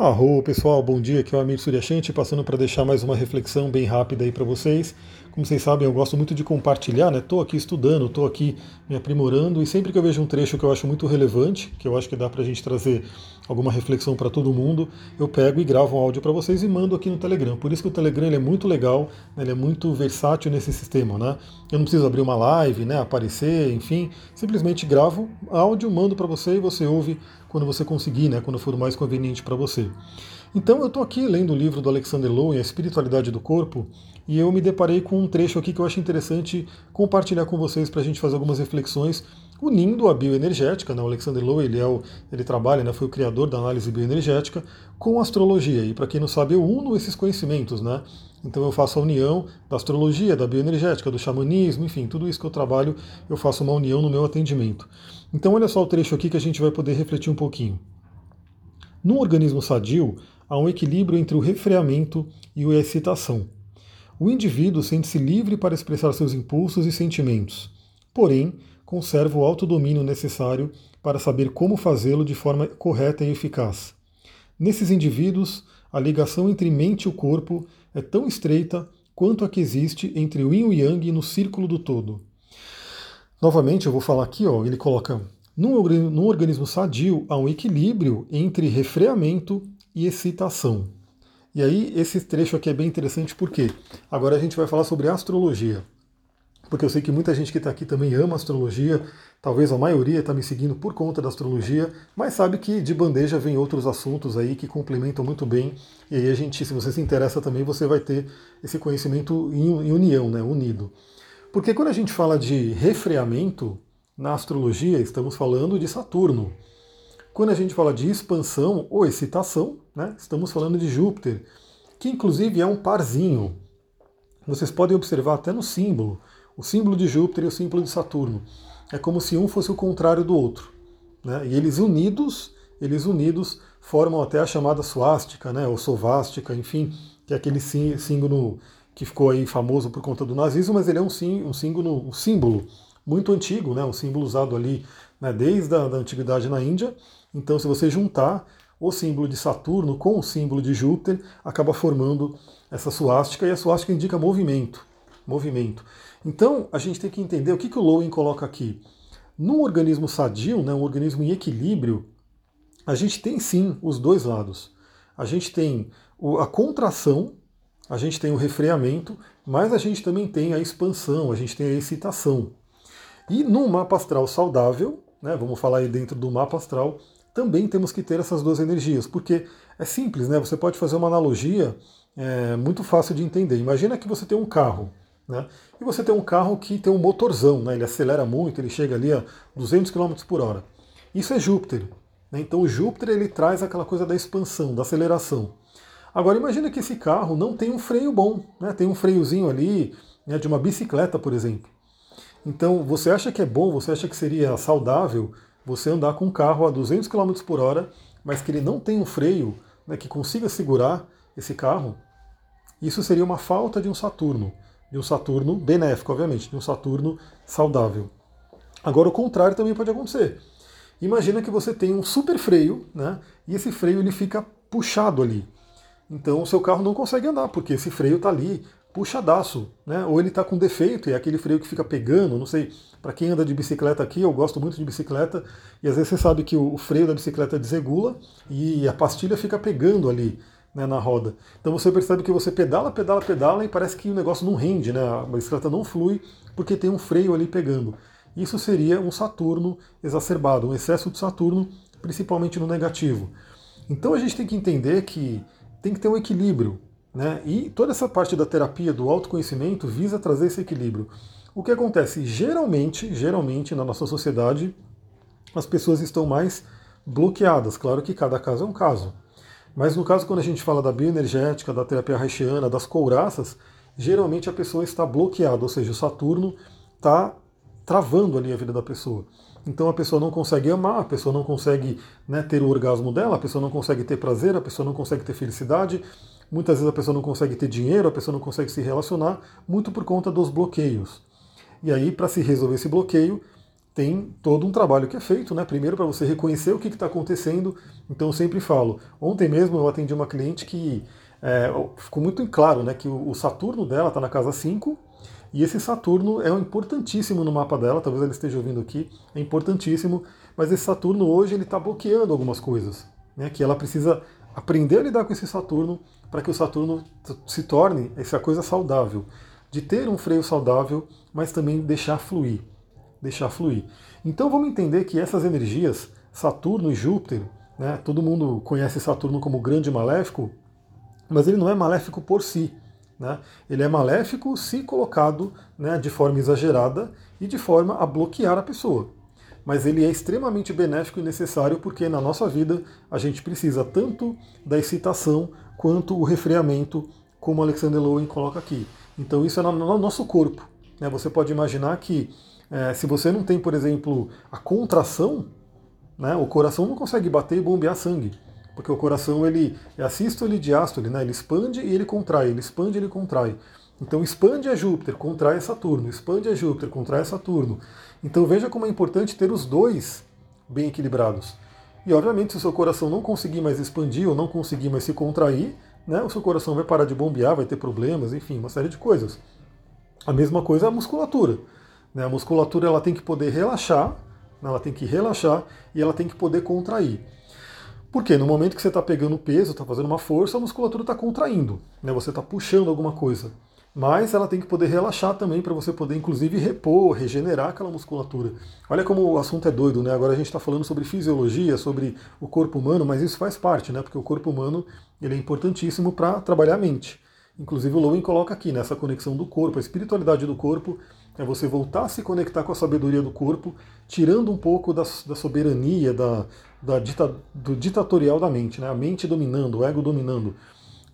Arro, pessoal, bom dia, aqui é o Amir Suryashanti, passando para deixar mais uma reflexão bem rápida aí para vocês. Como vocês sabem, eu gosto muito de compartilhar, né? Estou aqui estudando, estou aqui me aprimorando e sempre que eu vejo um trecho que eu acho muito relevante, que eu acho que dá para a gente trazer alguma reflexão para todo mundo, eu pego e gravo um áudio para vocês e mando aqui no Telegram. Por isso que o Telegram ele é muito legal, né? ele é muito versátil nesse sistema, né? Eu não preciso abrir uma live, né? Aparecer, enfim, simplesmente gravo áudio, mando para você e você ouve quando você conseguir, né? Quando for mais conveniente para você. Então eu estou aqui lendo o livro do Alexander Lowen, A Espiritualidade do Corpo, e eu me deparei com um trecho aqui que eu acho interessante compartilhar com vocês para a gente fazer algumas reflexões, unindo a bioenergética, né? o Alexander Lowe ele, é o, ele trabalha, né? foi o criador da análise bioenergética, com a astrologia. E para quem não sabe, eu uno esses conhecimentos, né? Então eu faço a união da astrologia, da bioenergética, do xamanismo, enfim, tudo isso que eu trabalho, eu faço uma união no meu atendimento. Então olha só o trecho aqui que a gente vai poder refletir um pouquinho. No organismo sadio, há um equilíbrio entre o refreamento e a excitação. O indivíduo sente-se livre para expressar seus impulsos e sentimentos, porém, conserva o autodomínio necessário para saber como fazê-lo de forma correta e eficaz. Nesses indivíduos, a ligação entre mente e corpo é tão estreita quanto a que existe entre o yin e o yang no círculo do todo. Novamente, eu vou falar aqui, ó, ele coloca: num organismo sadio há um equilíbrio entre refreamento e excitação. E aí, esse trecho aqui é bem interessante porque agora a gente vai falar sobre astrologia. Porque eu sei que muita gente que está aqui também ama astrologia, talvez a maioria está me seguindo por conta da astrologia, mas sabe que de bandeja vem outros assuntos aí que complementam muito bem. E aí a gente, se você se interessa também, você vai ter esse conhecimento em união, né, unido. Porque quando a gente fala de refreamento na astrologia, estamos falando de Saturno. Quando a gente fala de expansão ou excitação, né, estamos falando de Júpiter, que inclusive é um parzinho. Vocês podem observar até no símbolo, o símbolo de Júpiter e o símbolo de Saturno. É como se um fosse o contrário do outro. Né? E eles unidos, eles unidos formam até a chamada suástica, né, ou sovástica, enfim, que é aquele símbolo que ficou aí famoso por conta do nazismo, mas ele é um, sim, um, símbolo, um símbolo muito antigo, né, um símbolo usado ali né, desde a da antiguidade na Índia, então, se você juntar o símbolo de Saturno com o símbolo de Júpiter, acaba formando essa suástica, e a suástica indica movimento. Movimento. Então, a gente tem que entender o que, que o Lowen coloca aqui. Num organismo sadio, né, um organismo em equilíbrio, a gente tem sim os dois lados. A gente tem a contração, a gente tem o refreamento, mas a gente também tem a expansão, a gente tem a excitação. E num mapa astral saudável, né, vamos falar aí dentro do mapa astral, também temos que ter essas duas energias, porque é simples, né? Você pode fazer uma analogia é, muito fácil de entender. Imagina que você tem um carro, né? E você tem um carro que tem um motorzão, né? Ele acelera muito, ele chega ali a 200 km por hora. Isso é Júpiter. Né? Então o Júpiter ele traz aquela coisa da expansão, da aceleração. Agora imagina que esse carro não tem um freio bom, né? Tem um freiozinho ali né, de uma bicicleta, por exemplo. Então você acha que é bom, você acha que seria saudável você andar com um carro a 200 km por hora, mas que ele não tem um freio né, que consiga segurar esse carro, isso seria uma falta de um Saturno, de um Saturno benéfico, obviamente, de um Saturno saudável. Agora o contrário também pode acontecer. Imagina que você tem um super freio, né, e esse freio ele fica puxado ali. Então o seu carro não consegue andar, porque esse freio está ali puxadaço, né? Ou ele está com defeito e é aquele freio que fica pegando, não sei. Para quem anda de bicicleta aqui, eu gosto muito de bicicleta e às vezes você sabe que o freio da bicicleta desregula e a pastilha fica pegando ali né, na roda. Então você percebe que você pedala, pedala, pedala e parece que o negócio não rende, né? A bicicleta não flui porque tem um freio ali pegando. Isso seria um Saturno exacerbado, um excesso de Saturno, principalmente no negativo. Então a gente tem que entender que tem que ter um equilíbrio né? E toda essa parte da terapia do autoconhecimento visa trazer esse equilíbrio. O que acontece? Geralmente, geralmente na nossa sociedade, as pessoas estão mais bloqueadas. Claro que cada caso é um caso. Mas no caso, quando a gente fala da bioenergética, da terapia haitiana, das couraças, geralmente a pessoa está bloqueada, ou seja, o Saturno está travando ali a vida da pessoa. Então a pessoa não consegue amar, a pessoa não consegue né, ter o orgasmo dela, a pessoa não consegue ter prazer, a pessoa não consegue ter felicidade, Muitas vezes a pessoa não consegue ter dinheiro, a pessoa não consegue se relacionar, muito por conta dos bloqueios. E aí, para se resolver esse bloqueio, tem todo um trabalho que é feito, né? Primeiro para você reconhecer o que está acontecendo. Então eu sempre falo. Ontem mesmo eu atendi uma cliente que é, ficou muito claro, né? Que o Saturno dela está na casa 5 e esse Saturno é importantíssimo no mapa dela. Talvez ela esteja ouvindo aqui, é importantíssimo. Mas esse Saturno hoje ele está bloqueando algumas coisas, né? Que ela precisa aprender a lidar com esse Saturno para que o Saturno se torne essa coisa saudável, de ter um freio saudável, mas também deixar fluir deixar fluir. Então vamos entender que essas energias, Saturno e Júpiter, né, todo mundo conhece Saturno como grande maléfico, mas ele não é maléfico por si. Né? Ele é maléfico se colocado né, de forma exagerada e de forma a bloquear a pessoa. Mas ele é extremamente benéfico e necessário porque na nossa vida a gente precisa tanto da excitação quanto o refreamento, como Alexander Lowen coloca aqui. Então isso é no nosso corpo. Né? Você pode imaginar que é, se você não tem, por exemplo, a contração, né, o coração não consegue bater e bombear sangue. Porque o coração ele é assístole e diástole, né, ele expande e ele contrai, ele expande e ele contrai. Então expande é Júpiter, contrai é Saturno, expande é Júpiter, contrai é Saturno. Então veja como é importante ter os dois bem equilibrados. E obviamente se o seu coração não conseguir mais expandir ou não conseguir mais se contrair, né, o seu coração vai parar de bombear, vai ter problemas, enfim, uma série de coisas. A mesma coisa é a musculatura. Né? A musculatura ela tem que poder relaxar, né? ela tem que relaxar e ela tem que poder contrair. Porque no momento que você está pegando peso, está fazendo uma força, a musculatura está contraindo, né? você está puxando alguma coisa. Mas ela tem que poder relaxar também para você poder, inclusive, repor, regenerar aquela musculatura. Olha como o assunto é doido, né? Agora a gente está falando sobre fisiologia, sobre o corpo humano, mas isso faz parte, né? Porque o corpo humano ele é importantíssimo para trabalhar a mente. Inclusive o Lowen coloca aqui nessa conexão do corpo, a espiritualidade do corpo é você voltar a se conectar com a sabedoria do corpo, tirando um pouco da, da soberania, da, da dita, do ditatorial da mente, né? a mente dominando, o ego dominando.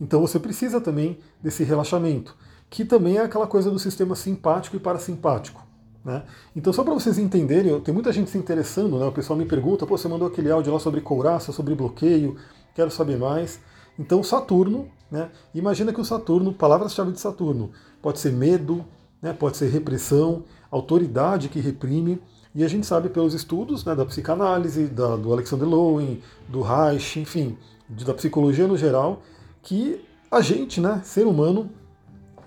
Então você precisa também desse relaxamento, que também é aquela coisa do sistema simpático e parasimpático. Né? Então, só para vocês entenderem, tem muita gente se interessando, né? o pessoal me pergunta, Pô, você mandou aquele áudio lá sobre couraça, sobre bloqueio, quero saber mais. Então, Saturno, né? imagina que o Saturno, palavras-chave de Saturno, pode ser medo, né? pode ser repressão, autoridade que reprime, e a gente sabe pelos estudos né, da psicanálise, da, do Alexander Lowen, do Reich, enfim, de, da psicologia no geral, que a gente, né, ser humano,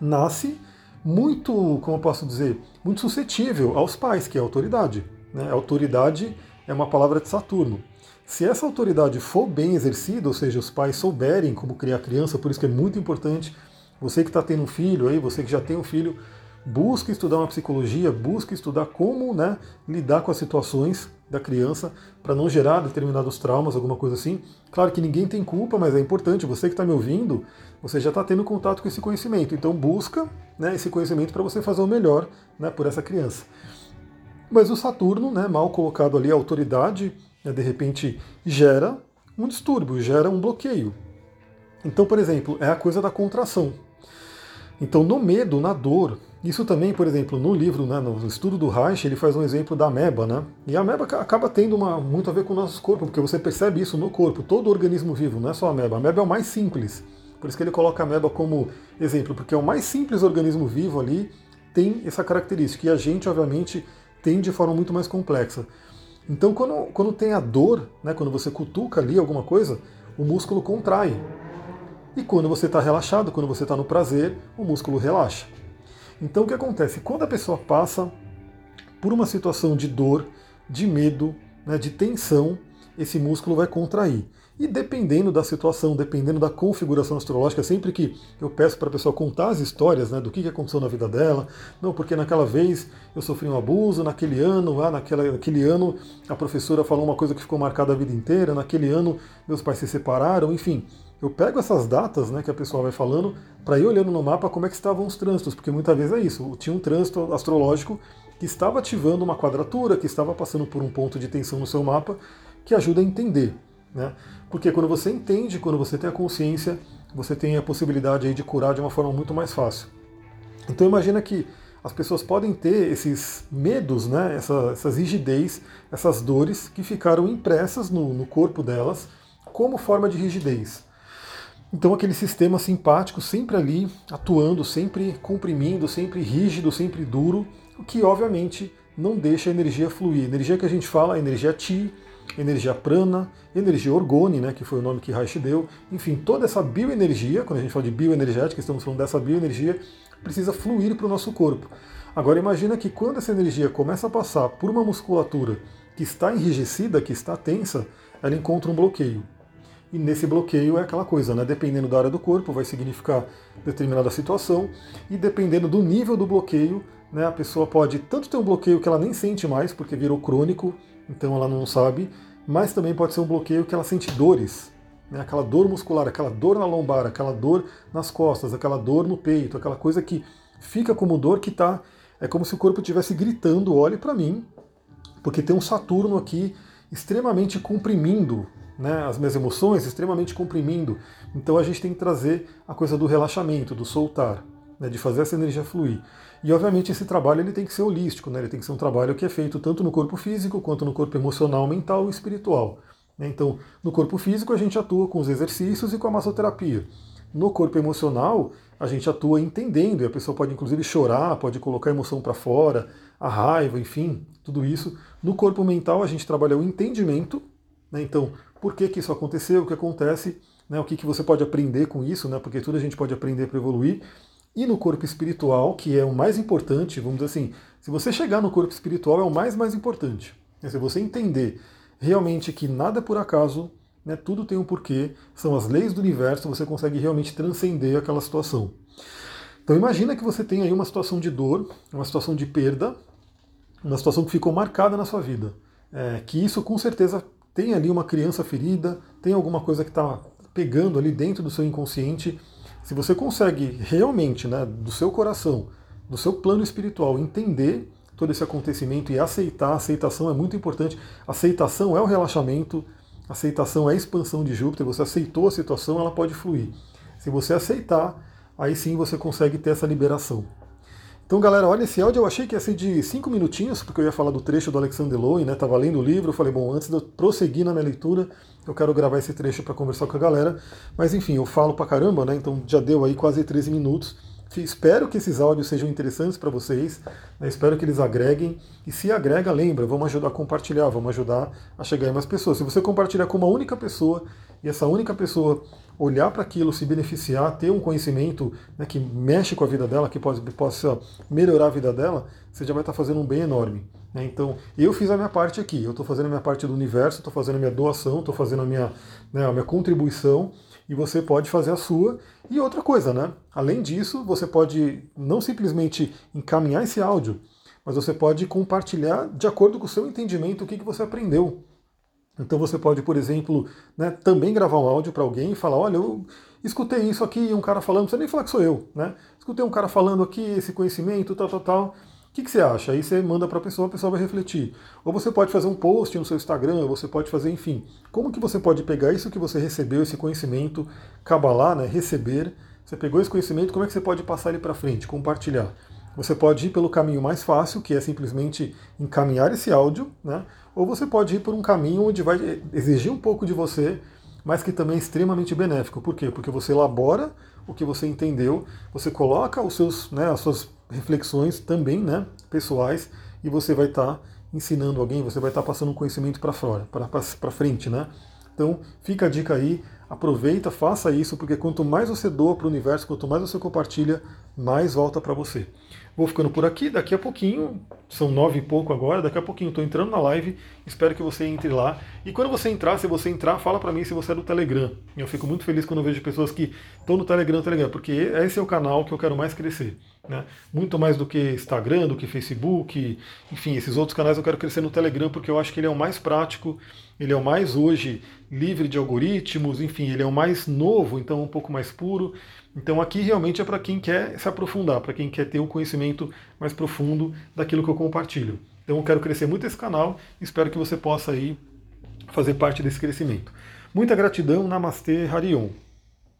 nasce muito, como eu posso dizer, muito suscetível aos pais, que é a autoridade. Né? Autoridade é uma palavra de Saturno. Se essa autoridade for bem exercida, ou seja, os pais souberem como criar criança, por isso que é muito importante, você que está tendo um filho aí, você que já tem um filho, busque estudar uma psicologia, busque estudar como né, lidar com as situações da criança para não gerar determinados traumas, alguma coisa assim. Claro que ninguém tem culpa, mas é importante, você que está me ouvindo, você já está tendo contato com esse conhecimento. Então busca né, esse conhecimento para você fazer o melhor né, por essa criança. Mas o Saturno, né, mal colocado ali, a autoridade, né, de repente gera um distúrbio, gera um bloqueio. Então, por exemplo, é a coisa da contração. Então, no medo, na dor, isso também, por exemplo, no livro, né, no estudo do Reich, ele faz um exemplo da ameba, né? E a ameba acaba tendo uma, muito a ver com o nosso corpo, porque você percebe isso no corpo, todo organismo vivo, não é só a ameba. A ameba é o mais simples. Por isso que ele coloca a ameba como exemplo, porque é o mais simples organismo vivo ali, tem essa característica. E a gente, obviamente, tem de forma muito mais complexa. Então, quando, quando tem a dor, né, quando você cutuca ali alguma coisa, o músculo contrai. E quando você está relaxado, quando você está no prazer, o músculo relaxa. Então o que acontece? Quando a pessoa passa por uma situação de dor, de medo, né, de tensão, esse músculo vai contrair. E dependendo da situação, dependendo da configuração astrológica, sempre que eu peço para a pessoa contar as histórias né, do que aconteceu na vida dela, não, porque naquela vez eu sofri um abuso, naquele ano, lá naquela, naquele ano a professora falou uma coisa que ficou marcada a vida inteira, naquele ano meus pais se separaram, enfim eu pego essas datas né, que a pessoa vai falando para ir olhando no mapa como é que estavam os trânsitos, porque muitas vezes é isso. Tinha um trânsito astrológico que estava ativando uma quadratura, que estava passando por um ponto de tensão no seu mapa, que ajuda a entender. Né? Porque quando você entende, quando você tem a consciência, você tem a possibilidade de curar de uma forma muito mais fácil. Então imagina que as pessoas podem ter esses medos, né, essa, essas rigidez, essas dores que ficaram impressas no, no corpo delas como forma de rigidez. Então aquele sistema simpático sempre ali, atuando, sempre comprimindo, sempre rígido, sempre duro, o que obviamente não deixa a energia fluir. energia que a gente fala é energia Ti, energia prana, energia orgone, né, que foi o nome que Reich deu. Enfim, toda essa bioenergia, quando a gente fala de bioenergética, estamos falando dessa bioenergia, precisa fluir para o nosso corpo. Agora imagina que quando essa energia começa a passar por uma musculatura que está enrijecida, que está tensa, ela encontra um bloqueio. E nesse bloqueio é aquela coisa, né? Dependendo da área do corpo, vai significar determinada situação, e dependendo do nível do bloqueio, né, a pessoa pode tanto ter um bloqueio que ela nem sente mais, porque virou crônico, então ela não sabe, mas também pode ser um bloqueio que ela sente dores, né, aquela dor muscular, aquela dor na lombar, aquela dor nas costas, aquela dor no peito, aquela coisa que fica como dor que está. É como se o corpo estivesse gritando: olhe para mim, porque tem um Saturno aqui extremamente comprimindo né, as minhas emoções, extremamente comprimindo. Então a gente tem que trazer a coisa do relaxamento, do soltar, né, de fazer essa energia fluir. E obviamente esse trabalho ele tem que ser holístico, né? ele tem que ser um trabalho que é feito tanto no corpo físico quanto no corpo emocional, mental e espiritual. Né? Então, no corpo físico a gente atua com os exercícios e com a massoterapia. No corpo emocional, a gente atua entendendo, e a pessoa pode inclusive chorar, pode colocar a emoção para fora, a raiva, enfim, tudo isso. No corpo mental, a gente trabalha o entendimento, né? então, por que, que isso aconteceu, o que acontece, né? o que, que você pode aprender com isso, né? porque tudo a gente pode aprender para evoluir. E no corpo espiritual, que é o mais importante, vamos dizer assim, se você chegar no corpo espiritual é o mais mais importante. Se você entender realmente que nada é por acaso, né, tudo tem um porquê, são as leis do universo, você consegue realmente transcender aquela situação. Então imagina que você tem aí uma situação de dor, uma situação de perda, uma situação que ficou marcada na sua vida. É, que isso com certeza tem ali uma criança ferida, tem alguma coisa que está pegando ali dentro do seu inconsciente se você consegue realmente, né, do seu coração, do seu plano espiritual, entender todo esse acontecimento e aceitar, aceitação é muito importante. Aceitação é o relaxamento, aceitação é a expansão de Júpiter. Você aceitou a situação, ela pode fluir. Se você aceitar, aí sim você consegue ter essa liberação. Então, galera, olha esse áudio. Eu achei que ia ser de cinco minutinhos, porque eu ia falar do trecho do Alexander Lowen, né? Tava lendo o livro. Eu falei, bom, antes de eu prosseguir na minha leitura, eu quero gravar esse trecho para conversar com a galera. Mas enfim, eu falo pra caramba, né? Então já deu aí quase 13 minutos. Espero que esses áudios sejam interessantes para vocês, né? espero que eles agreguem. E se agrega, lembra, vamos ajudar a compartilhar, vamos ajudar a chegar em mais pessoas. Se você compartilhar com uma única pessoa e essa única pessoa olhar para aquilo, se beneficiar, ter um conhecimento né, que mexe com a vida dela, que pode, possa melhorar a vida dela, você já vai estar fazendo um bem enorme. Né? Então, eu fiz a minha parte aqui, eu estou fazendo a minha parte do universo, estou fazendo a minha doação, estou fazendo a minha, né, a minha contribuição, e você pode fazer a sua. E outra coisa, né? Além disso, você pode não simplesmente encaminhar esse áudio, mas você pode compartilhar de acordo com o seu entendimento o que, que você aprendeu. Então você pode, por exemplo, né, também gravar um áudio para alguém e falar, olha, eu escutei isso aqui, um cara falando, não precisa nem falar que sou eu, né? Escutei um cara falando aqui esse conhecimento, tal, tal, tal. O que, que você acha? Aí você manda para a pessoa, a pessoa vai refletir. Ou você pode fazer um post no seu Instagram, você pode fazer, enfim. Como que você pode pegar isso que você recebeu, esse conhecimento, cabalar, né, receber, você pegou esse conhecimento, como é que você pode passar ele para frente, compartilhar? Você pode ir pelo caminho mais fácil, que é simplesmente encaminhar esse áudio, né? Ou você pode ir por um caminho onde vai exigir um pouco de você, mas que também é extremamente benéfico. Por quê? Porque você elabora o que você entendeu, você coloca os seus, né, as suas reflexões também né, pessoais e você vai estar tá ensinando alguém, você vai estar tá passando um conhecimento para fora, para frente. Né? Então fica a dica aí, aproveita, faça isso, porque quanto mais você doa para o universo, quanto mais você compartilha, mais volta para você. Vou ficando por aqui, daqui a pouquinho, são nove e pouco agora, daqui a pouquinho estou entrando na live, espero que você entre lá. E quando você entrar, se você entrar, fala para mim se você é do Telegram. Eu fico muito feliz quando eu vejo pessoas que estão no Telegram, Telegram, porque esse é o canal que eu quero mais crescer. Né? Muito mais do que Instagram, do que Facebook, enfim, esses outros canais eu quero crescer no Telegram, porque eu acho que ele é o mais prático, ele é o mais hoje livre de algoritmos, enfim, ele é o mais novo, então um pouco mais puro. Então aqui realmente é para quem quer se aprofundar, para quem quer ter um conhecimento mais profundo daquilo que eu compartilho. Então eu quero crescer muito esse canal, espero que você possa aí fazer parte desse crescimento. Muita gratidão, Namastê, Harion.